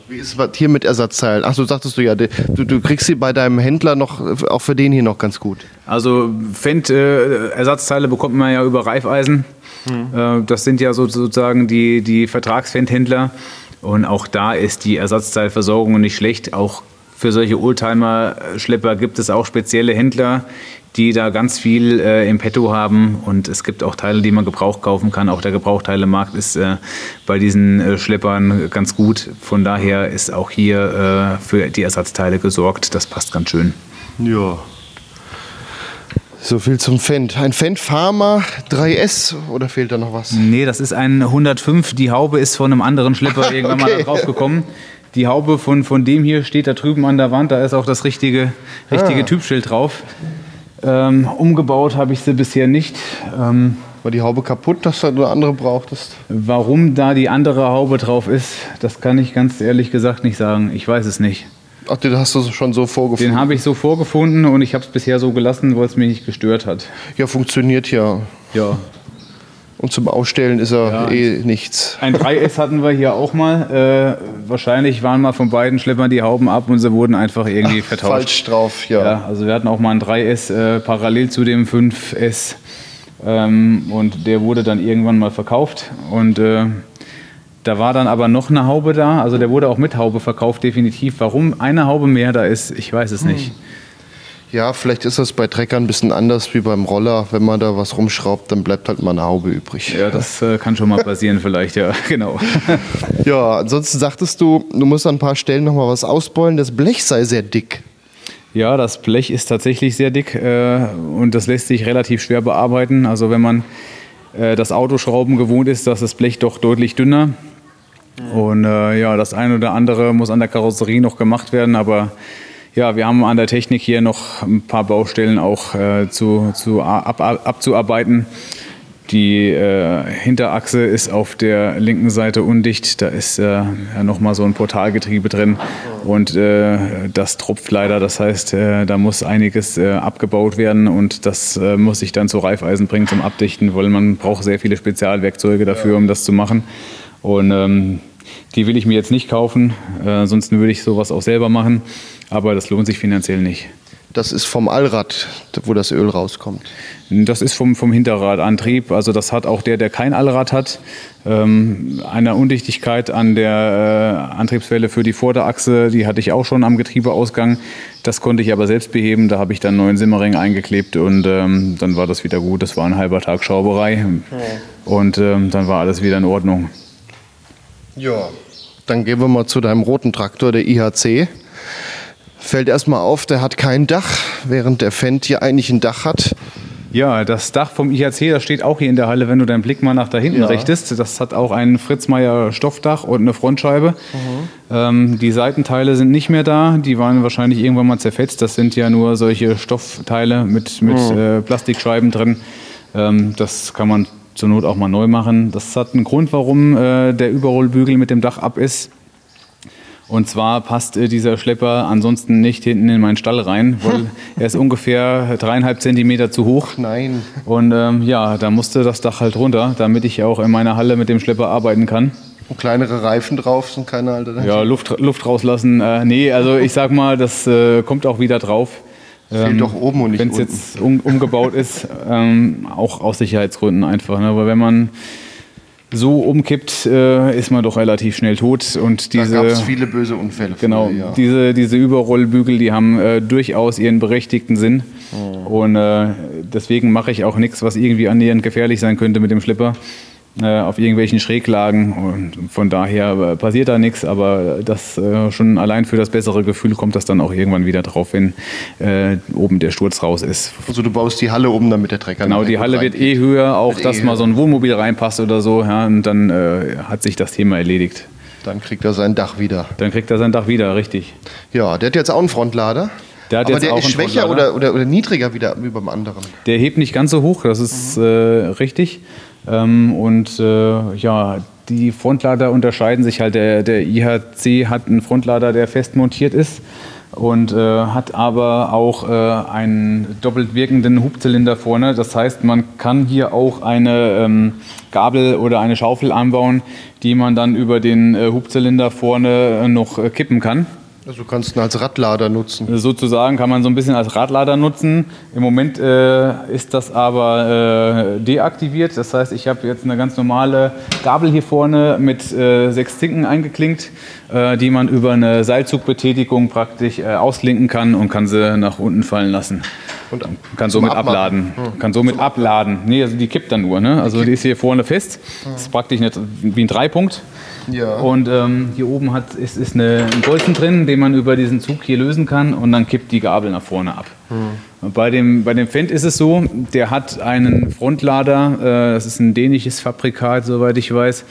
Wie ist es hier mit Ersatzteilen? Ach, so sagtest du ja, du, du kriegst sie bei deinem Händler noch, auch für den hier noch ganz gut. Also Fendt-Ersatzteile bekommt man ja über Reifeisen. Äh, das sind ja so- sozusagen die, die Vertragsfendt-Händler. Und auch da ist die Ersatzteilversorgung nicht schlecht. Auch für solche Oldtimer-Schlepper gibt es auch spezielle Händler, die da ganz viel äh, im Petto haben. Und es gibt auch Teile, die man gebraucht kaufen kann. Auch der Gebrauchteilemarkt ist äh, bei diesen äh, Schleppern ganz gut. Von daher ist auch hier äh, für die Ersatzteile gesorgt. Das passt ganz schön. Ja. So viel zum Fendt. Ein Fendt Pharma 3S oder fehlt da noch was? Nee, das ist ein 105. Die Haube ist von einem anderen Schlepper irgendwann mal Okay. da drauf gekommen. Die Haube von, von dem hier steht da drüben an der Wand. Da ist auch das richtige, richtige Ah. Typschild drauf. Ähm, umgebaut habe ich sie bisher nicht. Ähm, War die Haube kaputt, dass du eine andere brauchtest? warum da die andere Haube drauf ist, das kann ich ganz ehrlich gesagt nicht sagen. Ich weiß es nicht. Ach, den hast du schon so vorgefunden. Den habe ich so vorgefunden und ich habe es bisher so gelassen, weil es mich nicht gestört hat. ja, funktioniert ja. Ja. Und zum Ausstellen ist er Ja. eh nichts. Ein 3S hatten wir hier auch mal. Äh, wahrscheinlich waren mal von beiden Schleppern die Hauben ab und sie wurden einfach irgendwie vertauscht. Falsch drauf, ja. Ja, also wir hatten auch mal ein 3S äh, parallel zu dem 5S. Ähm, und der wurde dann irgendwann mal verkauft. Und äh, da war dann aber noch eine Haube da. Also der wurde auch mit Haube verkauft, definitiv. Warum eine Haube mehr da ist, ich weiß es nicht. Ja, vielleicht ist das bei Treckern ein bisschen anders wie beim Roller. Wenn man da was rumschraubt, dann bleibt halt mal eine Haube übrig. Ja, das äh, kann schon mal passieren vielleicht, ja, genau. Ja, ansonsten sagtest du, du musst an ein paar Stellen noch mal was ausbeulen. Das Blech sei sehr dick. Ja, das Blech ist tatsächlich sehr dick äh, und das lässt sich relativ schwer bearbeiten. Also wenn man äh, das Autoschrauben gewohnt ist, dass das Blech doch deutlich dünner. Und äh, ja, das eine oder andere muss an der Karosserie noch gemacht werden, aber ja, wir haben an der Technik hier noch ein paar Baustellen auch äh, zu, zu ab, ab, abzuarbeiten. Die äh, Hinterachse ist auf der linken Seite undicht. Da ist äh, ja nochmal so ein Portalgetriebe drin. Und äh, das tropft leider. Das heißt, äh, da muss einiges äh, abgebaut werden. Und das äh, muss ich dann zu Reifeisen bringen zum Abdichten, weil man braucht sehr viele Spezialwerkzeuge dafür, um das zu machen. Und ähm, die will ich mir jetzt nicht kaufen. Äh, ansonsten würde ich sowas auch selber machen. Aber das lohnt sich finanziell nicht. Das ist vom Allrad, wo das Öl rauskommt. Das ist vom, vom Hinterradantrieb. Also das hat auch der, der kein Allrad hat. Ähm, eine Undichtigkeit an der äh, Antriebswelle für die Vorderachse, die hatte ich auch schon am Getriebeausgang. Das konnte ich aber selbst beheben. Da habe ich dann einen neuen Simmering eingeklebt und ähm, dann war das wieder gut. Das war ein halber Tag Schrauberei. Ja. Und ähm, dann war alles wieder in Ordnung. Ja, dann gehen wir mal zu deinem roten Traktor, der IHC fällt erstmal auf, der hat kein Dach, während der Fendt hier eigentlich ein Dach hat. Ja, das Dach vom IHC, das steht auch hier in der Halle, wenn du deinen Blick mal nach da hinten ja. richtest. Das hat auch ein Fritz Meier Stoffdach und eine Frontscheibe. Mhm. Ähm, die Seitenteile sind nicht mehr da, die waren wahrscheinlich irgendwann mal zerfetzt. Das sind ja nur solche Stoffteile mit, mit mhm. äh, Plastikscheiben drin. Ähm, das kann man zur Not auch mal neu machen. Das hat einen Grund, warum äh, der Überrollbügel mit dem Dach ab ist. Und zwar passt äh, dieser Schlepper ansonsten nicht hinten in meinen Stall rein, weil er ist ungefähr dreieinhalb Zentimeter zu hoch. Nein. Und ähm, ja, da musste das Dach halt runter, damit ich auch in meiner Halle mit dem Schlepper arbeiten kann. Und kleinere Reifen drauf sind keine Alternative. Ja, Luft, Luft rauslassen. Äh, nee, also ich sag mal, das äh, kommt auch wieder drauf. Ähm, doch oben und nicht Wenn es jetzt um, umgebaut ist, ähm, auch aus Sicherheitsgründen einfach. Ne? Aber wenn man so umkippt, äh, ist man doch relativ schnell tot. Und diese, da gab es viele böse Unfälle. Genau, früher, ja. diese, diese Überrollbügel, die haben äh, durchaus ihren berechtigten Sinn. Oh. Und äh, deswegen mache ich auch nichts, was irgendwie annähernd gefährlich sein könnte mit dem Schlipper auf irgendwelchen Schräglagen. Und von daher äh, passiert da nichts, aber das äh, schon allein für das bessere Gefühl kommt das dann auch irgendwann wieder drauf, wenn äh, oben der Sturz raus ist. Also du baust die Halle um, damit der Trecker Genau, die Halle wird eh höher, auch dass eh mal so ein Wohnmobil reinpasst oder so. Ja, und dann äh, hat sich das Thema erledigt. Dann kriegt er sein Dach wieder. Dann kriegt er sein Dach wieder, richtig. Ja, der hat jetzt auch einen Frontlader. Der Aber der ist schwächer oder, oder, oder, niedriger wieder wie beim anderen. Der hebt nicht ganz so hoch, das ist mhm. äh, richtig. Ähm, und äh, ja, die Frontlader unterscheiden sich halt. Der, der IHC hat einen Frontlader, der fest montiert ist und äh, hat aber auch äh, einen doppelt wirkenden Hubzylinder vorne. Das heißt, man kann hier auch eine ähm, Gabel oder eine Schaufel anbauen, die man dann über den äh, Hubzylinder vorne äh, noch äh, kippen kann. Also du kannst ihn als Radlader nutzen. Sozusagen kann man so ein bisschen als Radlader nutzen. Im Moment äh, ist das aber äh, deaktiviert. Das heißt, ich habe jetzt eine ganz normale Gabel hier vorne mit äh, sechs Zinken eingeklinkt, äh, die man über eine Seilzugbetätigung praktisch äh, ausklinken kann und kann sie nach unten fallen lassen. Und kann somit abladen. Hm. Kann somit abladen. Nee, also die kippt dann nur. Ne? Also die, die ist hier vorne fest. Das ist praktisch nicht wie ein Dreipunkt. Ja. Und ähm, hier oben hat, ist, ist eine, ein Bolzen drin, den man über diesen Zug hier lösen kann und dann kippt die Gabel nach vorne ab. Hm. Bei dem, bei dem Fendt ist es so, der hat einen Frontlader, äh, das ist ein dänisches Fabrikat, soweit ich weiß.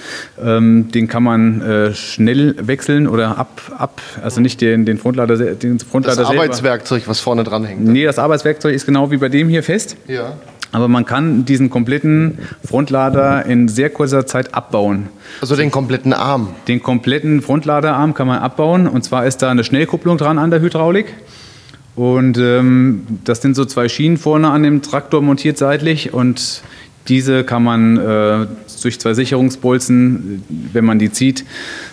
Ähm, den kann man äh, schnell wechseln oder ab, ab also nicht den, den Frontlader, den Frontlader Das Arbeitswerkzeug, was vorne dran hängt. Nee, das Arbeitswerkzeug ist genau wie bei dem hier fest. Ja. Aber man kann diesen kompletten Frontlader in sehr kurzer Zeit abbauen. Also den kompletten Arm? Den kompletten Frontladerarm kann man abbauen. Und zwar ist da eine Schnellkupplung dran an der Hydraulik. Und ähm, das sind so zwei Schienen vorne an dem Traktor montiert seitlich. Und diese kann man äh, durch zwei Sicherungsbolzen, wenn man die zieht,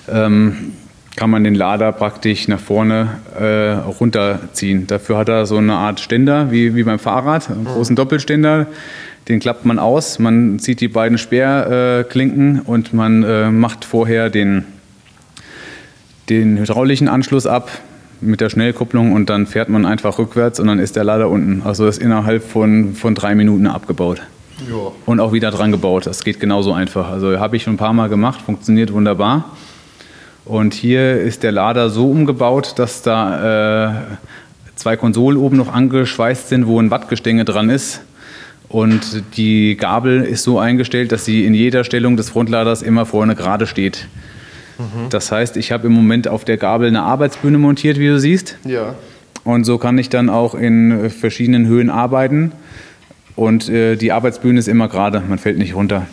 ähm, kann man den Lader praktisch nach vorne äh, runterziehen. Dafür hat er so eine Art Ständer, wie, wie beim Fahrrad, einen großen Doppelständer. Den klappt man aus, man zieht die beiden Sperrklinken und man äh, macht vorher den, den hydraulischen Anschluss ab mit der Schnellkupplung und dann fährt man einfach rückwärts und dann ist der Lader unten. Also ist innerhalb von, von drei Minuten abgebaut. Ja. Und auch wieder dran gebaut. Das geht genauso einfach. Also habe ich schon ein paar Mal gemacht, funktioniert wunderbar. Und hier ist der Lader so umgebaut, dass da äh, zwei Konsolen oben noch angeschweißt sind, wo ein Wattgestänge dran ist. Und die Gabel ist so eingestellt, dass sie in jeder Stellung des Frontladers immer vorne gerade steht. Mhm. Das heißt, ich habe im Moment auf der Gabel eine Arbeitsbühne montiert, wie du siehst. Ja. Und so kann ich dann auch in verschiedenen Höhen arbeiten. Und äh, die Arbeitsbühne ist immer gerade, man fällt nicht runter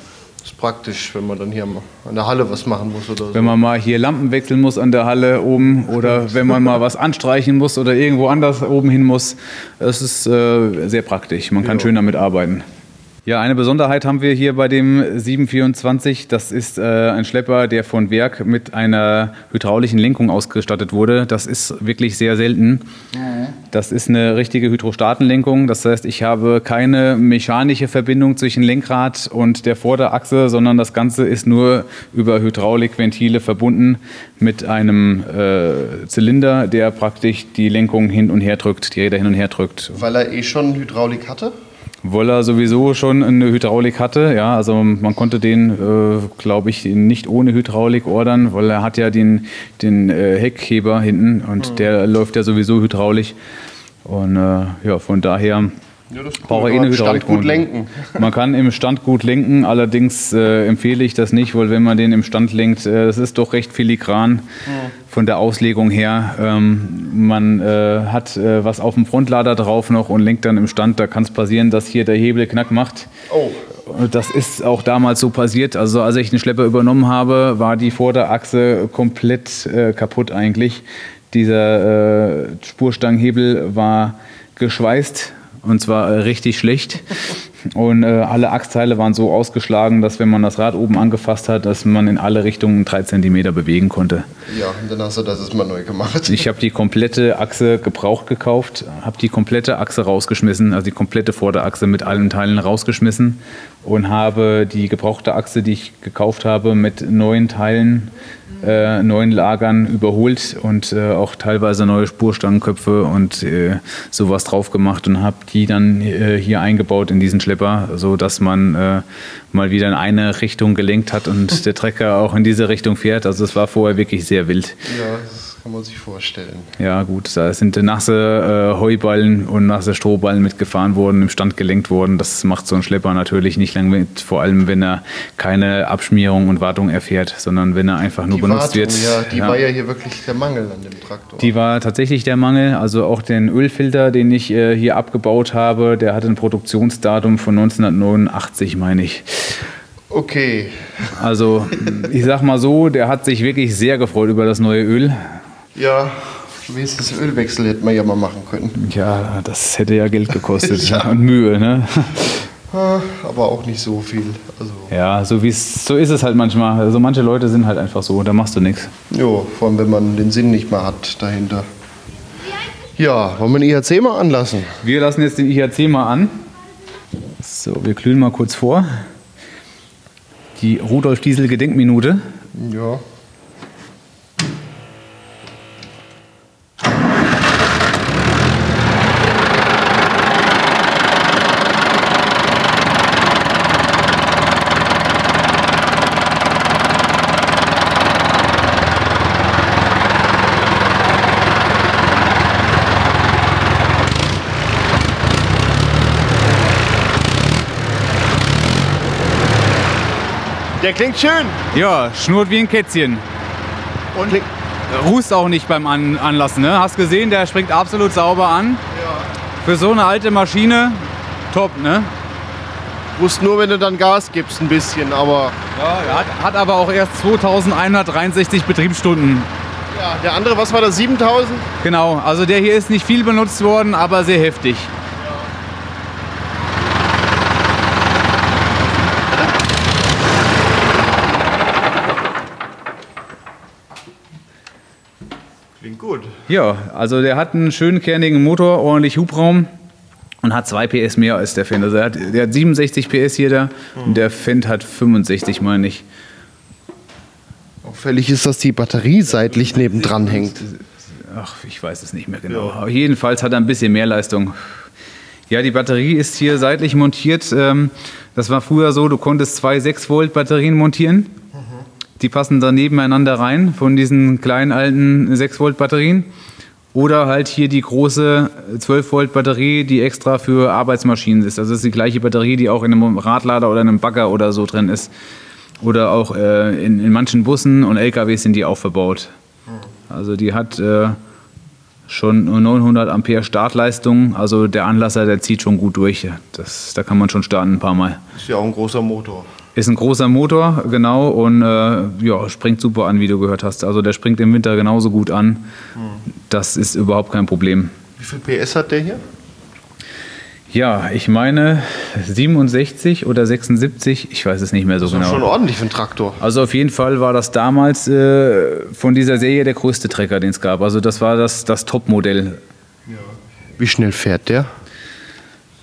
ist praktisch, wenn man dann hier an der Halle was machen muss oder so. Wenn man mal hier Lampen wechseln muss an der Halle oben oder wenn man mal was anstreichen muss oder irgendwo anders oben hin muss. Das ist äh, sehr praktisch. Man kann ja. schön damit arbeiten. Ja, eine Besonderheit haben wir hier bei dem 724. Das ist äh, ein Schlepper, der von Werk mit einer hydraulischen Lenkung ausgestattet wurde. Das ist wirklich sehr selten. Das ist eine richtige Hydrostatenlenkung. Das heißt, ich habe keine mechanische Verbindung zwischen Lenkrad und der Vorderachse, sondern das Ganze ist nur über Hydraulikventile verbunden mit einem äh, Zylinder, der praktisch die Lenkung hin und her drückt, die Räder hin und her drückt. Weil er eh schon Hydraulik hatte? Weil er sowieso schon eine Hydraulik hatte. Ja, also man konnte den, äh, glaube ich, nicht ohne Hydraulik ordern, weil er hat ja den, den äh, Heckheber hinten und mhm. der läuft ja sowieso hydraulisch. Und äh, ja, von daher ja, das braucht er eh eine Hydraulik. gut lenken. Man kann im Stand gut lenken, allerdings äh, empfehle ich das nicht, weil wenn man den im Stand lenkt, äh, das ist doch recht filigran mhm. von der Auslegung her. Ähm, man äh, hat äh, was auf dem Frontlader drauf noch und lenkt dann im Stand. Da kann es passieren, dass hier der Hebel knack macht. Oh. Das ist auch damals so passiert. Also als ich den Schlepper übernommen habe, war die Vorderachse komplett äh, kaputt eigentlich. Dieser äh, Spurstangenhebel war geschweißt und zwar äh, richtig schlecht. Und äh, alle Achsteile waren so ausgeschlagen, dass wenn man das Rad oben angefasst hat, dass man in alle Richtungen drei Zentimeter bewegen konnte. Ja, und dann hast du das mal neu gemacht. Ich habe die komplette Achse gebraucht gekauft, habe die komplette Achse rausgeschmissen, also die komplette Vorderachse mit allen Teilen rausgeschmissen und habe die gebrauchte Achse, die ich gekauft habe, mit neuen Teilen äh, neuen Lagern überholt und äh, auch teilweise neue Spurstangenköpfe und äh, sowas drauf gemacht und habe die dann äh, hier eingebaut in diesen Schlepper, so dass man äh, mal wieder in eine Richtung gelenkt hat und der Trecker auch in diese Richtung fährt. Also es war vorher wirklich sehr wild. Ja, kann man sich vorstellen. Ja, gut, da sind nasse äh, Heuballen und nasse Strohballen mitgefahren worden, im Stand gelenkt worden. Das macht so ein Schlepper natürlich nicht lang mit, vor allem wenn er keine Abschmierung und Wartung erfährt, sondern wenn er einfach nur die benutzt Wartung, wird. Ja, die ja. war ja hier wirklich der Mangel an dem Traktor. Die war tatsächlich der Mangel. Also auch den Ölfilter, den ich äh, hier abgebaut habe, der hat ein Produktionsdatum von 1989, meine ich. Okay. Also, ich sag mal so, der hat sich wirklich sehr gefreut über das neue Öl. Ja, wenigstens Ölwechsel hätte man ja mal machen können. Ja, das hätte ja Geld gekostet ja. und Mühe, ne? Aber auch nicht so viel. Also ja, so, so ist es halt manchmal. Also manche Leute sind halt einfach so, da machst du nichts. Jo, vor allem wenn man den Sinn nicht mehr hat dahinter. Ja, wollen wir den IHC mal anlassen? Wir lassen jetzt den IHC mal an. So, wir glühen mal kurz vor. Die Rudolf Diesel Gedenkminute. Ja. Der klingt schön. Ja, schnurrt wie ein Kätzchen. Und Kling rußt auch nicht beim an Anlassen. Ne? Hast gesehen, der springt absolut sauber an. Ja. Für so eine alte Maschine top, ne? Rust nur, wenn du dann Gas gibst ein bisschen, aber... Ja, hat, hat aber auch erst 2163 Betriebsstunden. Ja, der andere, was war das, 7000? Genau, also der hier ist nicht viel benutzt worden, aber sehr heftig. Ja, also der hat einen schönen kernigen Motor, ordentlich Hubraum und hat 2 PS mehr als der Fendt. Also der hat, der hat 67 PS hier da und der Fendt hat 65, meine ich. Auffällig ist, dass die Batterie seitlich nebendran hängt. Ach, ich weiß es nicht mehr genau. Aber jedenfalls hat er ein bisschen mehr Leistung. Ja, die Batterie ist hier seitlich montiert. Ähm, das war früher so, du konntest zwei 6 Volt Batterien montieren. Die passen da nebeneinander rein von diesen kleinen alten 6 Volt Batterien. Oder halt hier die große 12 Volt Batterie, die extra für Arbeitsmaschinen ist. Also das ist die gleiche Batterie, die auch in einem Radlader oder einem Bagger oder so drin ist. Oder auch äh, in, in, manchen Bussen und LKWs sind die auch verbaut. Also die hat äh, schon 900 Ampere Startleistung. Also der Anlasser, der zieht schon gut durch. Das, da kann man schon starten ein paar Mal. Ist ja auch ein großer Motor. Ist ein großer Motor, genau, und äh, ja, springt super an, wie du gehört hast. Also der springt im Winter genauso gut an. Das ist überhaupt kein Problem. Wie viel PS hat der hier? Ja, ich meine 67 oder 76, ich weiß es nicht mehr so Das genau. ist schon ordentlich für einen Traktor. Also auf jeden Fall war das damals äh, von dieser Serie der größte Trecker, den es gab. Also das war das, das Top-Modell. Wie schnell fährt der?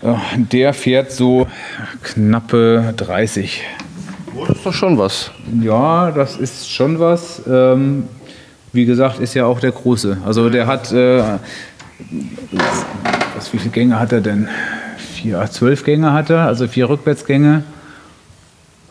Ja, Der fährt so knappe 30. Oh, das ist doch schon was. Ja, das ist schon was. Ähm, wie gesagt, ist ja auch der große. Also der hat, äh, was, wie viele Gänge hat er denn? Vier, zwölf Gänge hat er, also vier Rückwärtsgänge.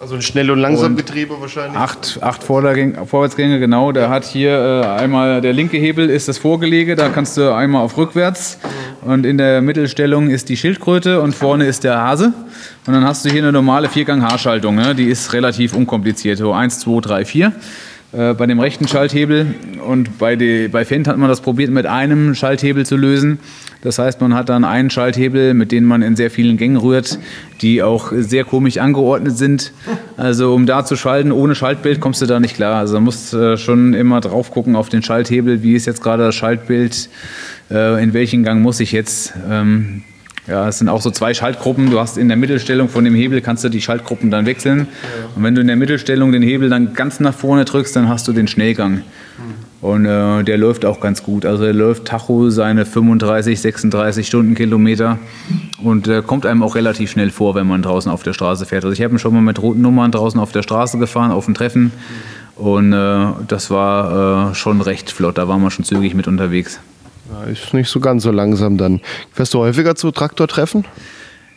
Also ein Schnell- und Langsamgetriebe wahrscheinlich. Acht, acht Vordergäng, Vorwärtsgänge, genau. Der hat hier äh, einmal der linke Hebel ist das Vorgelege, da kannst du einmal auf rückwärts und in der Mittelstellung ist die Schildkröte und vorne ist der Hase. Und dann hast du hier eine normale Viergang-Haarschaltung, ne? die ist relativ unkompliziert. So 1, 2, 3, 4. Äh, bei dem rechten Schalthebel und bei, die, bei Fendt hat man das probiert mit einem Schalthebel zu lösen. Das heißt, man hat dann einen Schalthebel, mit dem man in sehr vielen Gängen rührt, die auch sehr komisch angeordnet sind. Also um da zu schalten, ohne Schaltbild kommst du da nicht klar. Also du musst äh, schon immer drauf gucken auf den Schalthebel, wie ist jetzt gerade das Schaltbild, äh, in welchen Gang muss ich jetzt. Ähm, ja, es sind auch so zwei Schaltgruppen. Du hast in der Mittelstellung von dem Hebel kannst du die Schaltgruppen dann wechseln. Und wenn du in der Mittelstellung den Hebel dann ganz nach vorne drückst, dann hast du den Schnellgang. Und äh, der läuft auch ganz gut. Also er läuft Tacho seine 35, 36 Stundenkilometer und äh, kommt einem auch relativ schnell vor, wenn man draußen auf der Straße fährt. Also ich habe ihn schon mal mit roten Nummern draußen auf der Straße gefahren, auf dem Treffen. Und äh, das war äh, schon recht flott. Da waren wir schon zügig mit unterwegs. Ja, ist nicht so ganz so langsam dann. Fährst du häufiger zu Traktortreffen?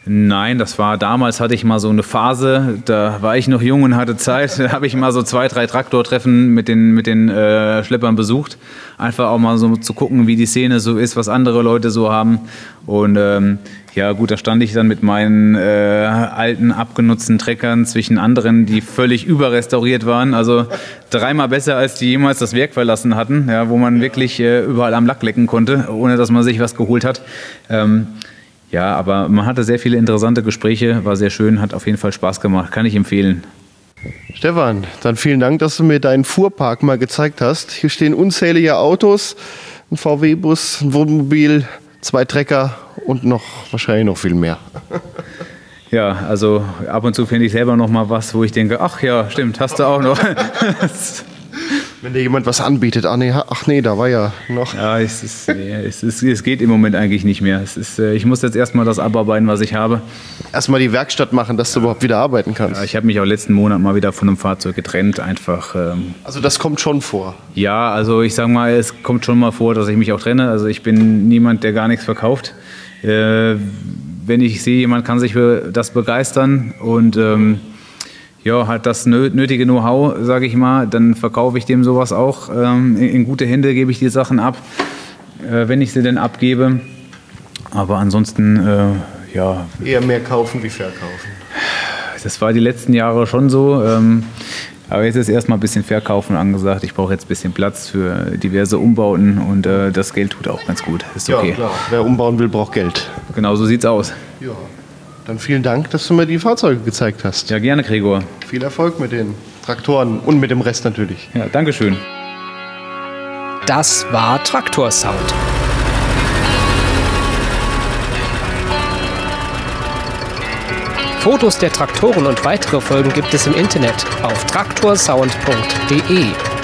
Nein, das war damals hatte ich mal so eine Phase, da war ich noch jung und hatte Zeit, da habe ich mal so zwei, drei Traktortreffen mit den, mit den äh, Schleppern besucht. Einfach auch mal so zu gucken, wie die Szene so ist, was andere Leute so haben. Und ähm, ja gut, da stand ich dann mit meinen äh, alten, abgenutzten Treckern zwischen anderen, die völlig überrestauriert waren. Also dreimal besser, als die jemals das Werk verlassen hatten, ja, wo man wirklich äh, überall am Lack lecken konnte, ohne dass man sich was geholt hat. Ähm, ja, aber man hatte sehr viele interessante Gespräche, war sehr schön, hat auf jeden Fall Spaß gemacht, kann ich empfehlen. Stefan, dann vielen Dank, dass du mir deinen Fuhrpark mal gezeigt hast. Hier stehen unzählige Autos, ein VW-Bus, ein Wohnmobil, zwei Trecker und noch wahrscheinlich noch viel mehr. Ja, also ab und zu finde ich selber noch mal was, wo ich denke, ach ja, stimmt, hast du auch noch. Wenn dir jemand was anbietet, ach nee, ach nee da war ja noch. ja, es, ist, nee, es, ist, es geht im Moment eigentlich nicht mehr. Es ist, äh, ich muss jetzt erstmal das abarbeiten, was ich habe. Erstmal die Werkstatt machen, dass du überhaupt wieder arbeiten kannst. Ja, Ich habe mich auch letzten Monat mal wieder von einem Fahrzeug getrennt, einfach. Ähm, Also das kommt schon vor. Ja, also ich sag mal, es kommt schon mal vor, dass ich mich auch trenne. Also ich bin niemand, der gar nichts verkauft. Äh, wenn ich sehe, jemand kann sich für das begeistern und ähm, ja, hat das nö- nötige Know-how, sage ich mal, dann verkaufe ich dem sowas auch. Ähm, in, in gute Hände gebe ich die Sachen ab, äh, wenn ich sie denn abgebe. Aber ansonsten, äh, ja, Eher mehr kaufen wie verkaufen. das war die letzten Jahre schon so. Ähm, aber jetzt ist erstmal ein bisschen Verkaufen angesagt. Ich brauche jetzt ein bisschen Platz für diverse Umbauten und äh, das Geld tut auch ganz gut. Ist okay. Ja, klar. Wer umbauen will, braucht Geld. Genau so sieht's aus. Ja. Dann vielen Dank, dass du mir die Fahrzeuge gezeigt hast. Ja, gerne, Gregor. Viel Erfolg mit den Traktoren und mit dem Rest natürlich. Ja, Dankeschön. Das war Traktorsound. Fotos der Traktoren und weitere Folgen gibt es im Internet auf traktorsound.de.